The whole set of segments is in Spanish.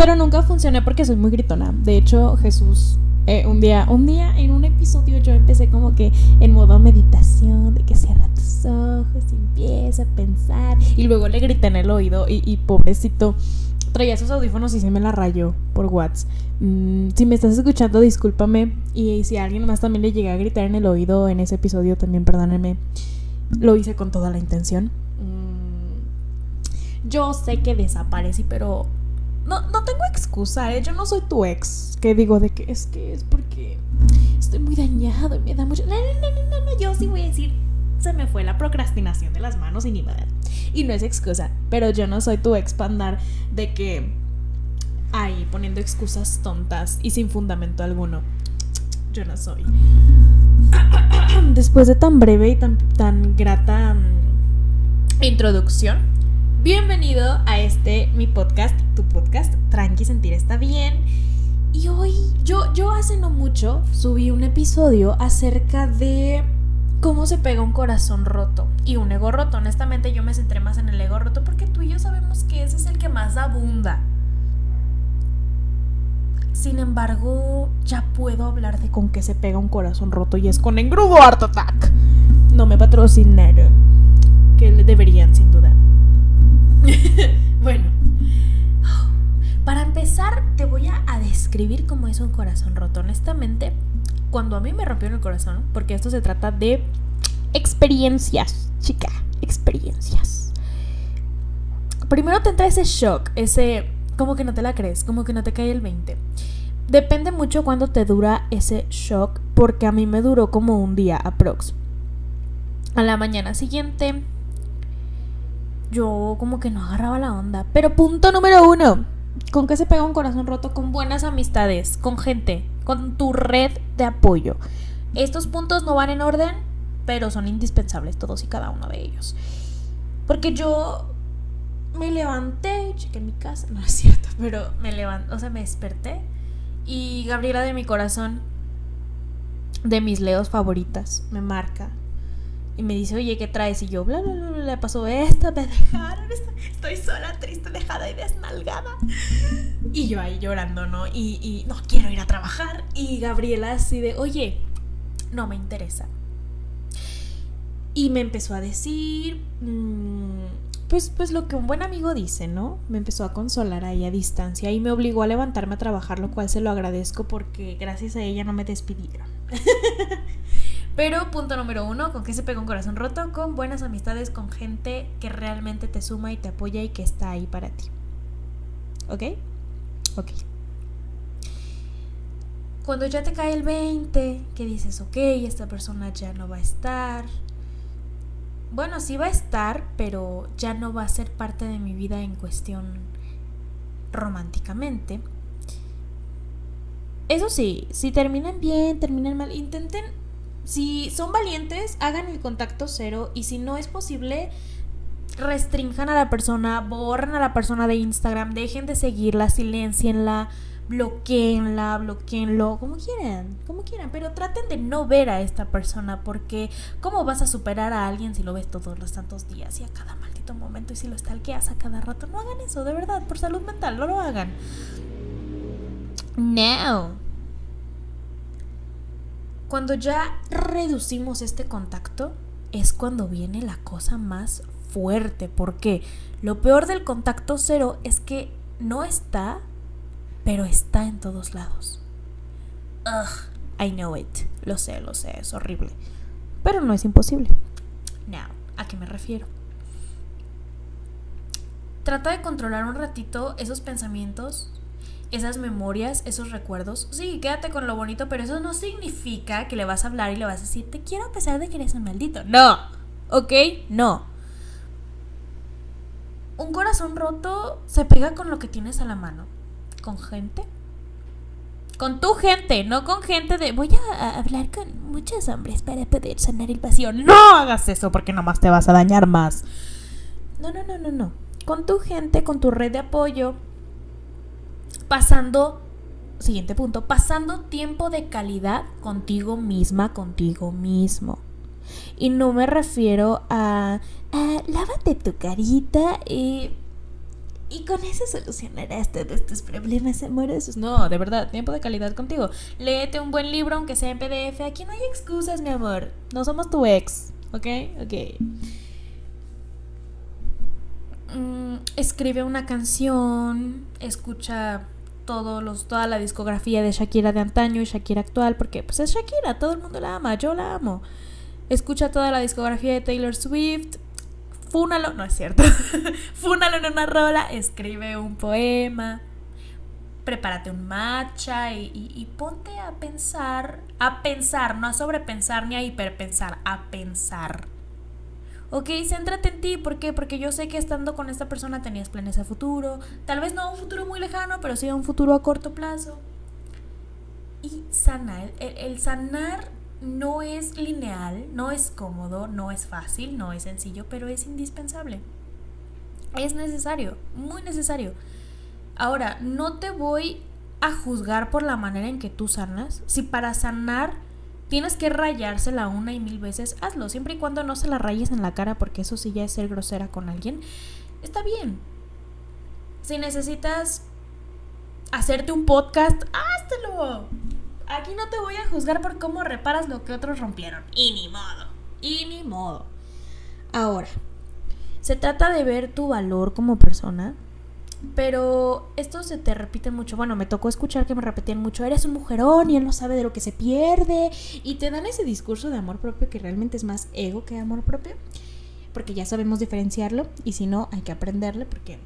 Pero nunca funcioné porque soy muy gritona. De hecho, Jesús, eh, un día, un día en un episodio yo empecé como que en modo meditación, de que cierra tus ojos y empieza a pensar. Y luego le grité en el oído y, pobrecito, traía esos audífonos y se me la rayó por WhatsApp. Mm, si me estás escuchando, discúlpame. Y si a alguien más también le llegué a gritar en el oído en ese episodio, también perdónenme. Lo hice con toda la intención. Mm, yo sé que desaparecí, pero no, no tengo excusa, ¿eh? Yo no soy tu ex. Que digo de que es que es porque estoy muy dañado y me da mucho. No, no, no, no, no, yo sí voy a decir. Se me fue la procrastinación de las manos y ni madre. Y no es excusa, pero yo no soy tu ex para andar de que ahí poniendo excusas tontas y sin fundamento alguno. Yo no soy. Después de tan breve y tan, tan grata mm, introducción, Bienvenido a este, mi podcast, tu podcast, Tranqui Sentir está bien. Y hoy, yo, yo hace no mucho subí un episodio acerca de cómo se pega un corazón roto y un ego roto. Honestamente yo me centré más en el ego roto porque tú y yo sabemos que ese es el que más abunda. Sin embargo, ya puedo hablar de con qué se pega un corazón roto y es con Engrudo Art Attack. No me patrocinaron, que deberían sin duda. bueno, empezar te voy a, describir cómo es un corazón roto. Honestamente, cuando a mí me rompió el corazón, porque esto se trata de experiencias, chica, experiencias. Primero te entra ese shock, ese como que no te la crees, como que no te cae el 20. Depende mucho cuando te dura ese shock, porque a mí me duró como un día aprox. A la mañana siguiente yo como que no agarraba la onda. Pero punto número uno, ¿con qué se pega un corazón roto? Con buenas amistades, con gente, con tu red de apoyo. Estos puntos no van en orden, pero son indispensables todos y cada uno de ellos. Porque yo me levanté, chequé mi casa, no es cierto, pero me levanté, o sea, me desperté y Gabriela de mi corazón, de mis leos favoritas, me marca y me dice, oye, ¿qué traes? Y yo, bla, bla, bla, le pasó esto, me dejaron, estoy sola, triste, dejada y desmalgada. Y yo ahí llorando, ¿no? Y, y no quiero ir a trabajar. Y Gabriela así de, oye, no me interesa. Y me empezó a decir, mm, pues, pues lo que un buen amigo dice, ¿no? Me empezó a consolar ahí a distancia y me obligó a levantarme a trabajar, lo cual se lo agradezco porque gracias a ella no me despidieron. Pero punto número uno, ¿con qué se pega un corazón roto? Con buenas amistades, con gente que realmente te suma y te apoya y que está ahí para ti. ¿Ok? Ok. Cuando ya te cae el 20, que dices, ok, esta persona ya no va a estar. Bueno, sí va a estar, pero ya no va a ser parte de mi vida en cuestión románticamente. Eso sí, si terminan bien, terminan mal, intenten si son valientes, hagan el contacto cero y si no es posible, restrinjan a la persona, borren a la persona de Instagram, dejen de seguirla, silencienla, bloqueenla, bloqueenlo, como quieran, como quieran, pero traten de no ver a esta persona porque ¿cómo vas a superar a alguien si lo ves todos los tantos días y a cada maldito momento y si lo stalkeas a cada rato? No hagan eso, de verdad, por salud mental, no lo hagan. No. Cuando ya reducimos este contacto es cuando viene la cosa más fuerte. porque Lo peor del contacto cero es que no está, pero está en todos lados. Ugh, I know it. Lo sé, lo sé, es horrible. Pero no es imposible. Now, ¿a qué me refiero? Trata de controlar un ratito esos pensamientos esas memorias, esos recuerdos. Sí, quédate con lo bonito, pero eso no significa que le vas a hablar y le vas a decir, te quiero a pesar de que eres un maldito. No, ¿ok? No. Un corazón roto se pega con lo que tienes a la mano. ¿Con gente? Con tu gente, no con gente de voy a hablar con muchos hombres para poder sanar el vacío. No hagas eso porque nomás te vas a dañar más. No, no, no, no, no. Con tu gente, con tu red de apoyo, pasando, siguiente punto, pasando tiempo de calidad contigo misma, contigo mismo. Y no me refiero a, lávate tu carita y, y con eso solucionarás todos tus problemas amorosos. No, de verdad, tiempo de calidad contigo. Léete un buen libro, aunque sea en PDF. Aquí no hay excusas, mi amor. No somos tu ex. ¿Ok? Ok. Mm, escribe una canción. Escucha todos los, toda la discografía de Shakira de antaño y Shakira actual. Porque pues es Shakira, todo el mundo la ama. Yo la amo. Escucha toda la discografía de Taylor Swift fúnalo, no es cierto, fúnalo en una rola, escribe un poema, prepárate un matcha y, ponte a pensar, a pensar, no a sobrepensar ni a hiperpensar, a pensar. Ok, céntrate en ti, ¿por qué? Porque yo sé que estando con esta persona tenías planes a futuro, tal vez no un futuro muy lejano, pero sí un futuro a corto plazo. Y sana, el sanar no es lineal, no es cómodo, no es fácil, no es sencillo, pero es indispensable. Es necesario, muy necesario. Ahora, no te voy a juzgar por la manera en que tú sanas. Si para sanar tienes que rayársela una y mil veces, hazlo, siempre y cuando no se la rayes en la cara, porque eso sí ya es ser grosera con alguien. Está bien. Si necesitas hacerte un podcast, háztelo Aquí no te voy a juzgar por cómo reparas lo que otros rompieron. Y ni modo. Y ni modo. Ahora, se trata de ver tu valor como persona. Pero esto se te repite mucho. Bueno, me tocó escuchar que me repetían mucho, eres un mujerón y él no sabe de lo que se pierde. Y te dan ese discurso de amor propio que realmente es más ego que amor propio. Porque ya sabemos diferenciarlo. Y si no, hay que aprenderle porque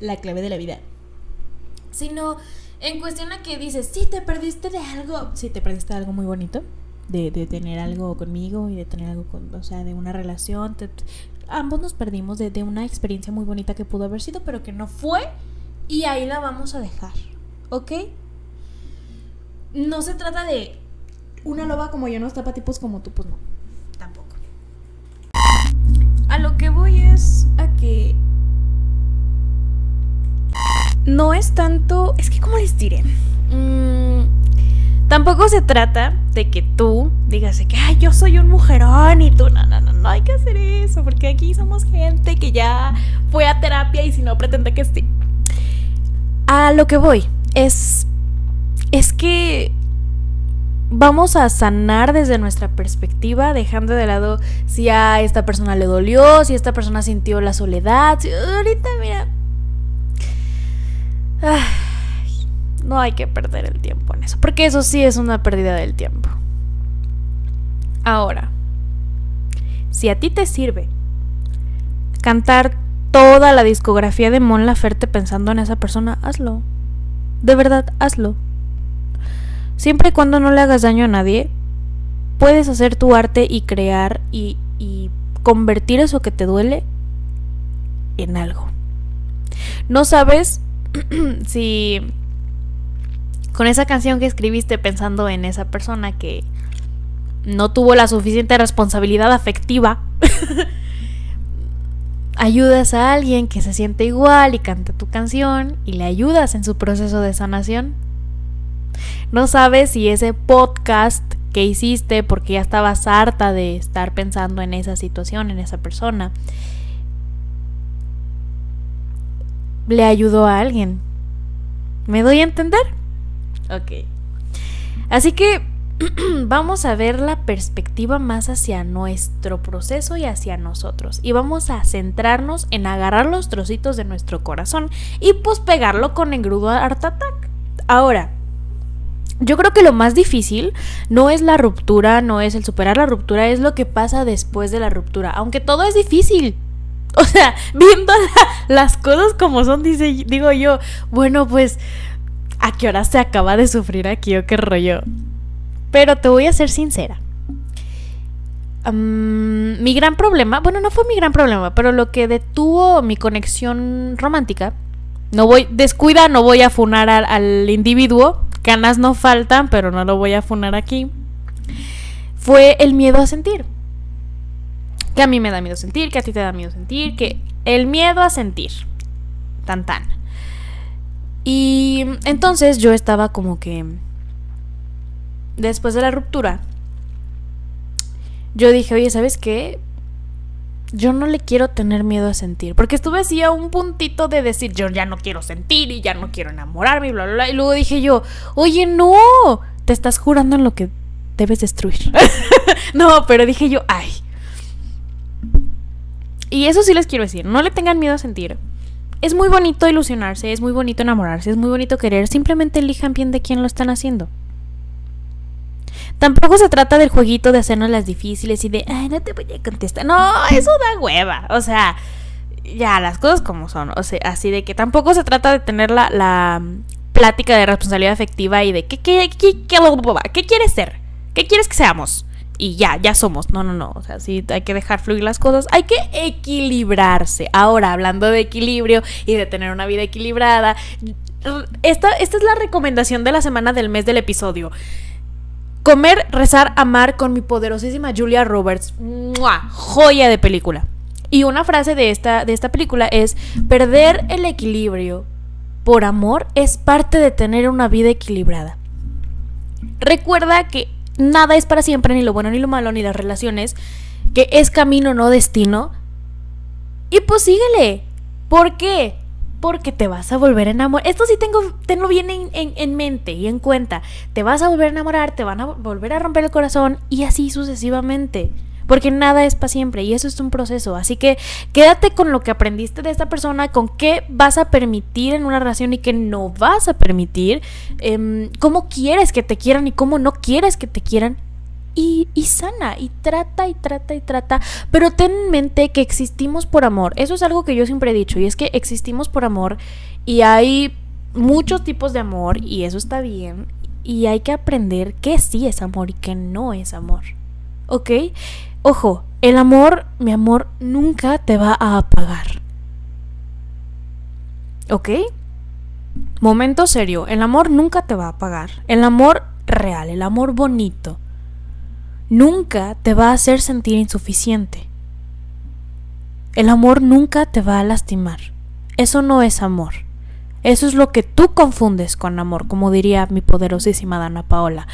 la clave de la vida. Si no, en cuestión a que dices, sí, te perdiste de algo. Sí, te perdiste de algo muy bonito. De, de tener algo conmigo y de tener algo con, o sea, de una relación. Ambos nos perdimos de, una experiencia muy bonita que pudo haber sido, pero que no fue. Y ahí la vamos a dejar. ¿Ok? No se trata de una loba como yo no está para tipos como tú, pues no. Tampoco. A lo que voy es a que no es tanto, es que ¿cómo les diré? Mm, tampoco se trata de que tú digas que Ay, yo soy un mujerón y tú, no, no, no, no hay que hacer eso, porque aquí somos gente que ya fue a terapia y si no pretende que sí. A lo que voy es, es que vamos a sanar desde nuestra perspectiva, dejando de lado si a esta persona le dolió, si esta persona sintió la soledad. ahorita, mira, no hay que perder el tiempo en eso, porque eso sí es una pérdida del tiempo. Ahora, si a ti te sirve cantar toda la discografía de Mon Laferte pensando en esa persona, hazlo. De verdad, hazlo. Siempre y cuando no le hagas daño a nadie, puedes hacer tu arte y crear y, y convertir eso que te duele en algo. No sabes si con esa canción que escribiste pensando en esa persona que no tuvo la suficiente responsabilidad afectiva, ayudas a alguien que se siente igual y canta tu canción y le ayudas en su proceso de sanación. No sabes si ese podcast que hiciste porque ya estabas harta de estar pensando en esa situación, en esa persona, le ayudó a alguien. ¿Me doy a entender? Ok. Así que vamos a ver la perspectiva más hacia nuestro proceso y hacia nosotros. Y vamos a centrarnos en agarrar los trocitos de nuestro corazón y pues pegarlo con engrudo Art Attack. Ahora, yo creo que lo más difícil no es la ruptura, no es el superar la ruptura, es lo que pasa después de la ruptura. Aunque todo es difícil, O sea, viendo las cosas como son, dice, digo yo, bueno, pues, ¿a qué hora se acaba de sufrir aquí o qué rollo? Pero te voy a ser sincera. mi gran problema, bueno, no fue mi gran problema, pero lo que detuvo mi conexión romántica, no voy, descuida, no voy a funar al, individuo, ganas no faltan, pero no lo voy a funar aquí, fue el miedo a sentir que a mí me da miedo sentir, que a ti te da miedo sentir, que el miedo a sentir. Tan tan. Y entonces yo estaba como que después de la ruptura yo dije, "Oye, ¿sabes qué? yo no le quiero tener miedo a sentir. Porque estuve así a un puntito de decir, yo ya no quiero sentir y ya no quiero enamorarme y bla, bla, bla. Y luego dije yo, oye, no, te estás jurando en lo que debes destruir. no, pero dije yo, ay. Y eso sí les quiero decir, no le tengan miedo a sentir. Es muy bonito ilusionarse, es muy bonito enamorarse, es muy bonito querer. Simplemente elijan bien de quién lo están haciendo. Tampoco se trata del jueguito de hacernos las difíciles y de, ay, no te voy a contestar. No, eso da hueva. O sea, ya, las cosas como son. O sea, así de que tampoco se trata de tener la, la plática de responsabilidad afectiva y de, ¿qué, qué, qué, qué, qué quieres ser? ¿Qué quieres que seamos? Y ya, ya somos. No, no, no. O sea, sí, hay que dejar fluir las cosas. Hay que equilibrarse. Ahora, hablando de equilibrio y de tener una vida equilibrada, esta, esta es la recomendación de la semana del mes del episodio. Comer, rezar, amar con mi poderosísima Julia Roberts. Joya de película. Y una frase de esta, de esta película es, perder el equilibrio por amor es parte de tener una vida equilibrada. Recuerda que nada es para siempre, ni lo bueno ni lo malo, ni las relaciones, que es camino, no destino. Y pues síguele. ¿Por qué? porque te vas a volver a enamorar. Esto sí tengo, tenlo bien en, en, mente y en cuenta. Te vas a volver a enamorar, te van a volver a romper el corazón y así sucesivamente. Porque nada es para siempre y eso es un proceso. Así que quédate con lo que aprendiste de esta persona, con qué vas a permitir en una relación y qué no vas a permitir, em, cómo quieres que te quieran y cómo no quieres que te quieran y, sana y trata y trata y trata, pero ten en mente que existimos por amor. Eso es algo que yo siempre he dicho y es que existimos por amor y hay muchos tipos de amor y eso está bien y hay que aprender qué sí es amor y qué no es amor. ¿Ok? Ojo, el amor, mi amor, nunca te va a apagar. ¿Ok? Momento serio, el amor nunca te va a apagar. El amor real, el amor bonito nunca te va a hacer sentir insuficiente. El amor nunca te va a lastimar. Eso no es amor. Eso es lo que tú confundes con amor, como diría mi poderosísima Dana Paola.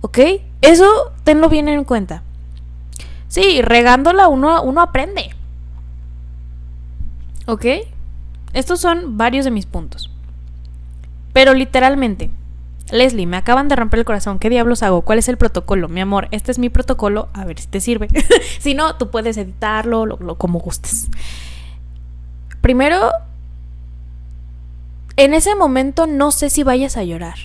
¿Ok? Eso tenlo bien en cuenta. Sí, regándola uno, uno aprende. ¿Ok? Estos son varios de mis puntos. Pero literalmente, Leslie, me acaban de romper el corazón. ¿Qué diablos hago? ¿Cuál es el protocolo? Mi amor, este es mi protocolo. A ver si te sirve. si no, tú puedes editarlo lo, como gustes. Primero, en ese momento no sé si vayas a llorar.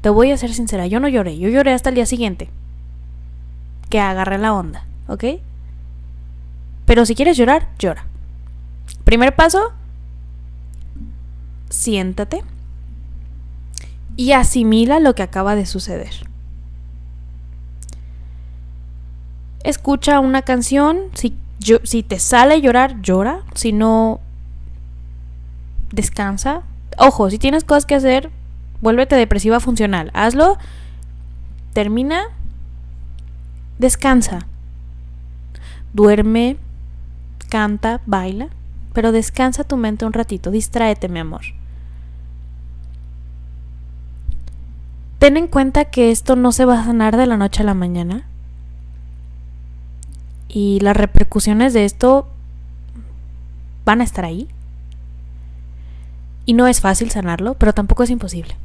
Te voy a ser sincera, yo no lloré. Yo lloré hasta el día siguiente. Que agarré la onda, ¿ok? Pero si quieres llorar, llora. Primer paso, siéntate y asimila lo que acaba de suceder. Escucha una canción, si, si te sale llorar, llora, si no, descansa. Ojo, si tienes cosas que hacer, vuélvete depresiva funcional. Hazlo, termina, descansa. Duerme, canta, baila, pero descansa tu mente un ratito, distráete, mi amor. ten en cuenta que esto no se va a sanar de la noche a la mañana. Y las repercusiones de esto van a estar ahí. Y no es fácil sanarlo, pero tampoco es imposible.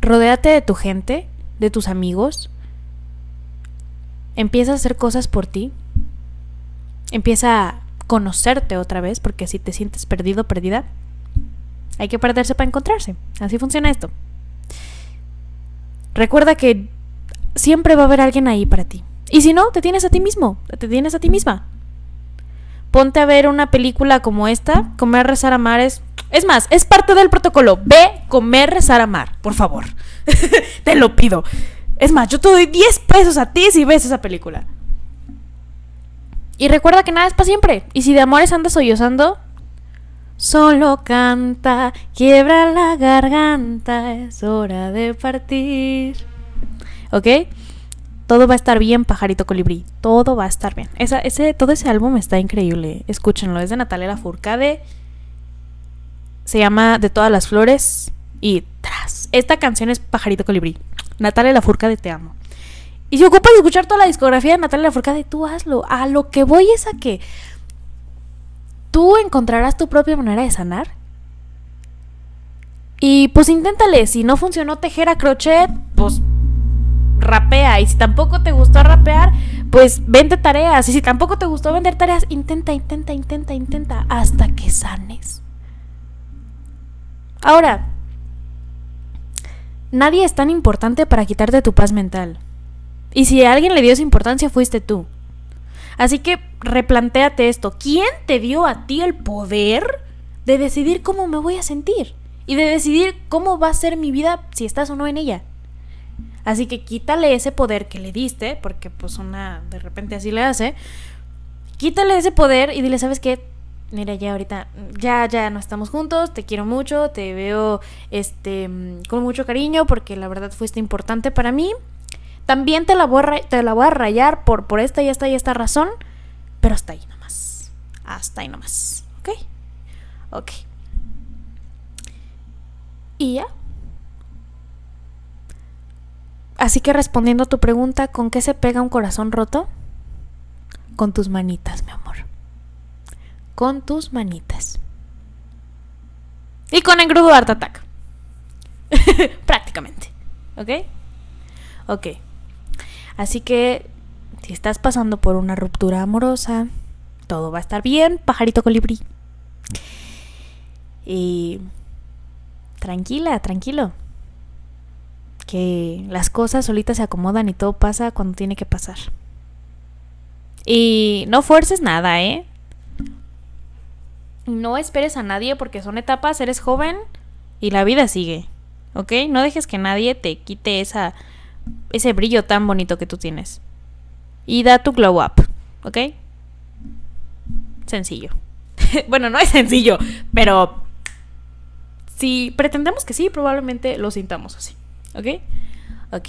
Rodéate de tu gente, de tus amigos. Empieza a hacer cosas por ti. Empieza a conocerte otra vez, porque si te sientes perdido, perdida, hay que perderse para encontrarse. Así funciona esto. Recuerda que siempre va a haber alguien ahí para ti. Y si no, te tienes a ti mismo, te tienes a ti misma. Ponte a ver una película como esta, comer, rezar, amar es... Es más, es parte del protocolo. Ve, comer, rezar, amar, por favor. te lo pido. Es más, yo te doy 10 pesos a ti si ves esa película. Y recuerda que nada es para siempre. Y si de amores andas sollozando, Solo canta, quiebra la garganta, es hora de partir. ¿Ok? Todo va a estar bien, pajarito colibrí. Todo va a estar bien. ese, todo ese álbum está increíble. Escúchenlo. Es de Natalia Lafourcade. Se llama De todas las flores. Y tras. Esta canción es Pajarito colibrí. Natalia Lafourcade, te amo. Y si ocupas escuchar toda la discografía de Natalia Lafourcade, tú hazlo. A lo que voy es a que tú encontrarás tu propia manera de sanar. Y pues inténtale. Si no funcionó tejer a crochet, pues rapea. Y si tampoco te gustó rapear, pues vende tareas. Y si tampoco te gustó vender tareas, intenta, intenta, intenta, intenta hasta que sanes. Ahora, nadie es tan importante para quitarte tu paz mental. Y si a alguien le dio esa importancia, fuiste tú. Así que replantéate esto. ¿Quién te dio a ti el poder de decidir cómo me voy a sentir? Y de decidir cómo va a ser mi vida si estás o no en ella. Así que quítale ese poder que le diste, porque pues una de repente así le hace. Quítale ese poder y dile, ¿sabes qué? Mira, ya ahorita, ya, ya no estamos juntos, te quiero mucho, te veo este con mucho cariño porque la verdad fuiste importante para mí. También te la voy a, te la voy a rayar por, por esta y esta y esta razón. Pero hasta ahí nomás. Hasta ahí nomás. ¿Ok? Ok. Y ya. Así que respondiendo a tu pregunta, ¿con qué se pega un corazón roto? Con tus manitas, mi amor. Con tus manitas. Y con engrudo Art Attack. Prácticamente. ¿Ok? Ok. Así que si estás pasando por una ruptura amorosa, todo va a estar bien, pajarito colibrí. Y tranquila, tranquilo. Que las cosas solitas se acomodan y todo pasa cuando tiene que pasar. Y no fuerces nada, ¿eh? No esperes a nadie porque son etapas, eres joven y la vida sigue. ¿Ok? No dejes que nadie te quite esa ese brillo tan bonito que tú tienes. Y da tu glow up, ¿ok? Sencillo. bueno, no es sencillo, pero si pretendemos que sí, probablemente lo sintamos así, ¿ok? Ok.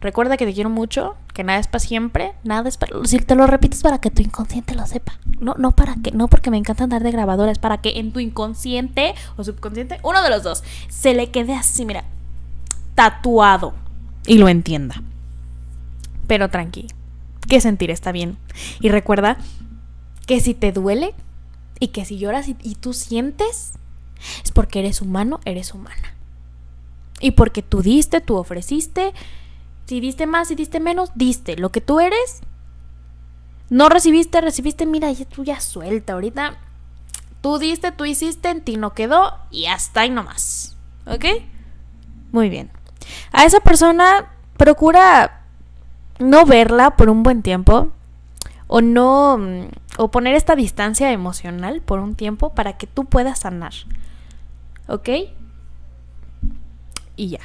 Recuerda que te quiero mucho, que nada es para siempre, nada es para... Si te lo repites para que tu inconsciente lo sepa. No, no para que, no porque me encanta andar de grabadora, es para que en tu inconsciente o subconsciente, uno de los dos, se le quede así, mira, tatuado y lo entienda. Pero tranqui, que sentir está bien. Y recuerda que si te duele y que si lloras y, tú sientes, es porque eres humano, eres humana. Y porque tú diste, tú ofreciste. Si diste más, si diste menos, diste. Lo que tú eres, no recibiste, recibiste, mira, ya tú ya suelta. Ahorita tú diste, tú hiciste, en ti no quedó y hasta ahí nomás. ¿Ok? Muy bien. A esa persona procura no verla por un buen tiempo o no o poner esta distancia emocional por un tiempo para que tú puedas sanar. ¿Ok? Y ya.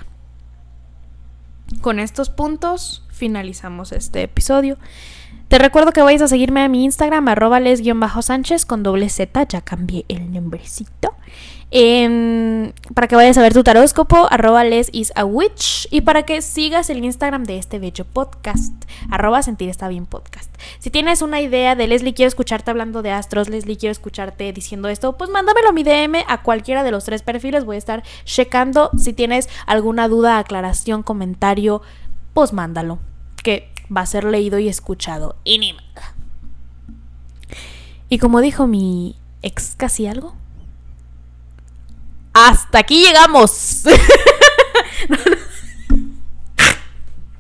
Con estos puntos finalizamos este episodio. Te recuerdo que vayas a seguirme a mi Instagram, arroba les-sánchez con doble Z, ya cambié el nombrecito. Em, para que vayas a ver tu taróscopo, arroba les is a witch. Y para que sigas el Instagram de este bello podcast, arroba sentir está bien podcast. Si tienes una idea de Leslie, quiero escucharte hablando de astros, Leslie, quiero escucharte diciendo esto, pues mándamelo a mi DM a cualquiera de los tres perfiles. Voy a estar checando. Si tienes alguna duda, aclaración, comentario, pues mándalo. Que va a ser leído y escuchado. Y Y como dijo mi ex casi algo, hasta aquí llegamos.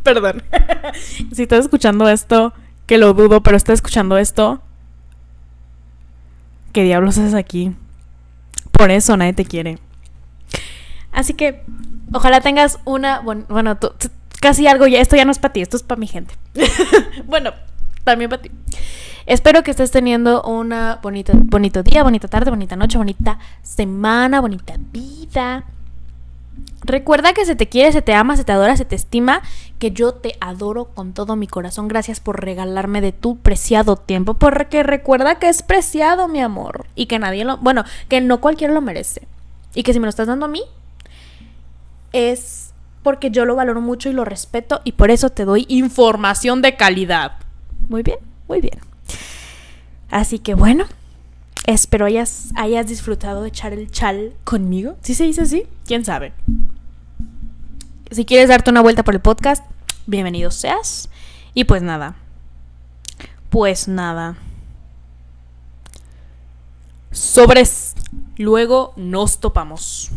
Perdón. si estás escuchando esto, que lo dudo, pero estás escuchando esto, ¿qué diablos haces aquí? Por eso nadie te quiere. Así que, ojalá tengas una. Bueno, casi algo ya. Esto ya no es para ti, esto es para mi gente. bueno, también para ti. Espero que estés teniendo una bonita, bonito día, bonita tarde, bonita noche, bonita semana, bonita vida. Recuerda que se te quiere, se te ama, se te adora, se te estima, que yo te adoro con todo mi corazón. Gracias por regalarme de tu preciado tiempo, porque recuerda que es preciado, mi amor, y que nadie lo, bueno, que no cualquiera lo merece. Y que si me lo estás dando a mí, es porque yo lo valoro mucho y lo respeto y por eso te doy información de calidad. Muy bien, muy bien. Así que bueno, espero hayas, hayas disfrutado de echar el chal conmigo. ¿Sí se dice así? ¿Quién sabe? Si quieres darte una vuelta por el podcast, bienvenido seas. Y pues nada. Pues nada. Sobres. Luego nos topamos.